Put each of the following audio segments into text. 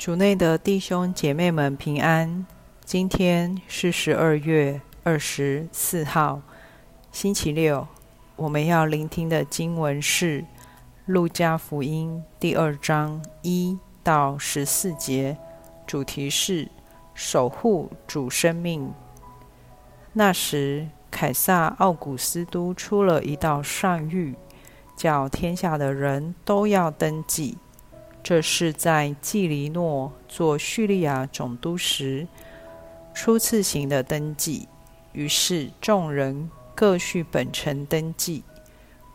主内的弟兄姐妹们平安。今天是十二月二十四号，星期六。我们要聆听的经文是《路加福音》第二章一到十四节，主题是守护主生命。那时，凯撒奥古斯都出了一道上谕，叫天下的人都要登记。这是在季里诺做叙利亚总督时初次行的登记。于是众人各序本城登记。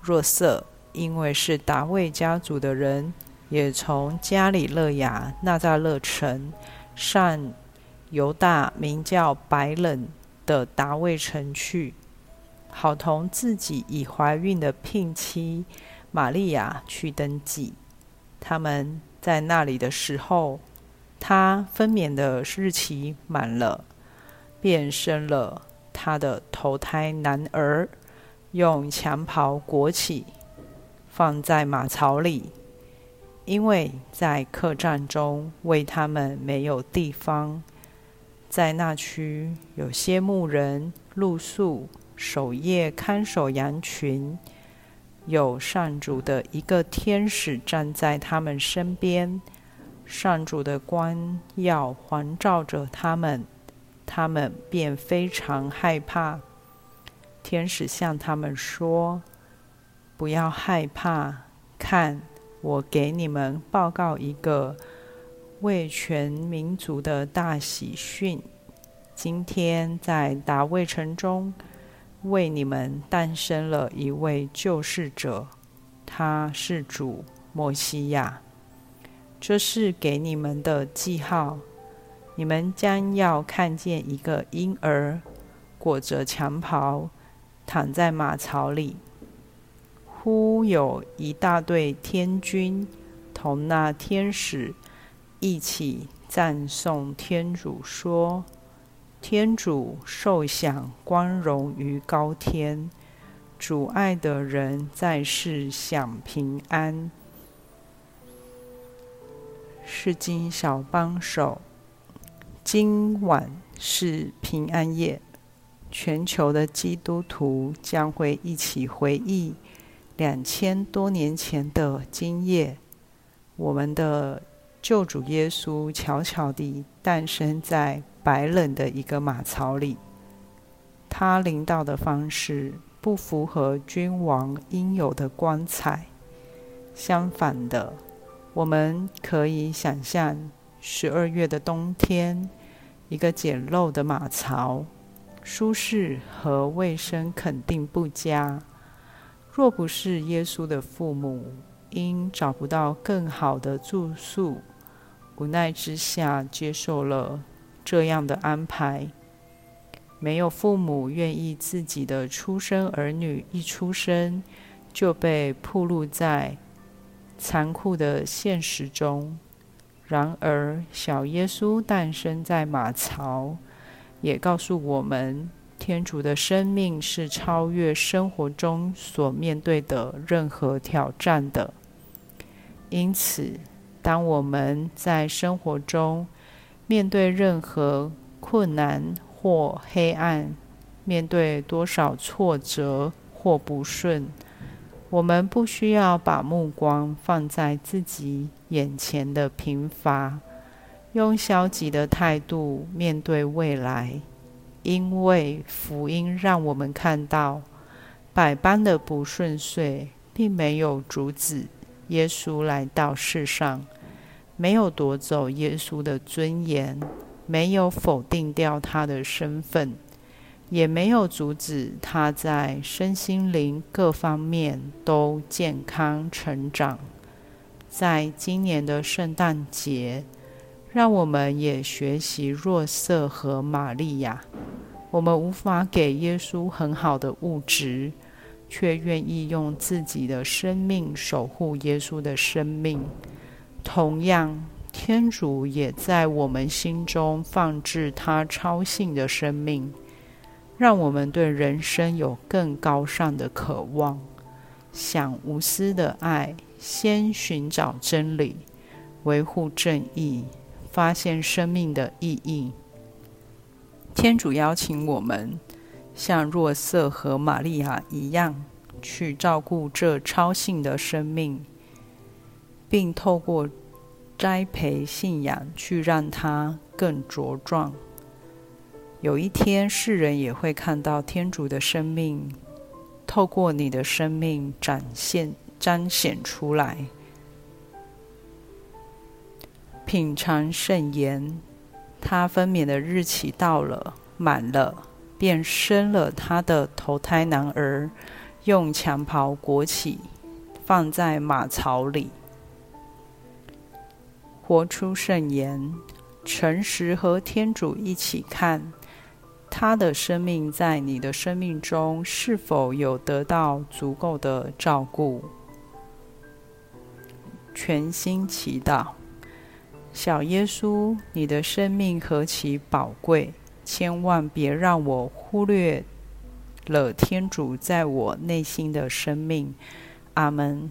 若瑟因为是达卫家族的人，也从加里勒亚纳扎勒城上犹大名叫白冷的达卫城去，好同自己已怀孕的聘妻玛利亚去登记。他们在那里的时候，他分娩的日期满了，便生了他的头胎男儿，用襁褓裹起，放在马槽里，因为在客栈中为他们没有地方。在那区有些牧人露宿，守夜看守羊群。有上主的一个天使站在他们身边，上主的光耀环照着他们，他们便非常害怕。天使向他们说：“不要害怕，看，我给你们报告一个为全民族的大喜讯。今天在达卫城中。”为你们诞生了一位救世者，他是主摩西亚。这是给你们的记号，你们将要看见一个婴儿裹着襁褓，躺在马槽里。忽有一大队天军同那天使一起赞颂天主，说。天主受享光荣于高天，主爱的人在世享平安。是经小帮手，今晚是平安夜，全球的基督徒将会一起回忆两千多年前的今夜，我们的救主耶稣悄悄地诞生在。白冷的一个马槽里，他领导的方式不符合君王应有的光彩。相反的，我们可以想象十二月的冬天，一个简陋的马槽，舒适和卫生肯定不佳。若不是耶稣的父母因找不到更好的住宿，无奈之下接受了。这样的安排，没有父母愿意自己的出生儿女一出生就被暴露在残酷的现实中。然而，小耶稣诞生在马槽，也告诉我们，天主的生命是超越生活中所面对的任何挑战的。因此，当我们在生活中，面对任何困难或黑暗，面对多少挫折或不顺，我们不需要把目光放在自己眼前的贫乏，用消极的态度面对未来，因为福音让我们看到，百般的不顺遂并没有阻止耶稣来到世上。没有夺走耶稣的尊严，没有否定掉他的身份，也没有阻止他在身心灵各方面都健康成长。在今年的圣诞节，让我们也学习若瑟和玛利亚。我们无法给耶稣很好的物质，却愿意用自己的生命守护耶稣的生命。同样，天主也在我们心中放置他超性的生命，让我们对人生有更高尚的渴望，想无私的爱，先寻找真理，维护正义，发现生命的意义。天主邀请我们像若瑟和玛利亚一样，去照顾这超性的生命，并透过栽培信仰，去让它更茁壮。有一天，世人也会看到天主的生命，透过你的生命展现、彰显出来。品尝圣言，他分娩的日期到了，满了，便生了他的头胎男儿，用襁褓裹起，放在马槽里。活出圣言，诚实和天主一起看，他的生命在你的生命中是否有得到足够的照顾？全心祈祷。小耶稣，你的生命何其宝贵，千万别让我忽略了天主在我内心的生命。阿门。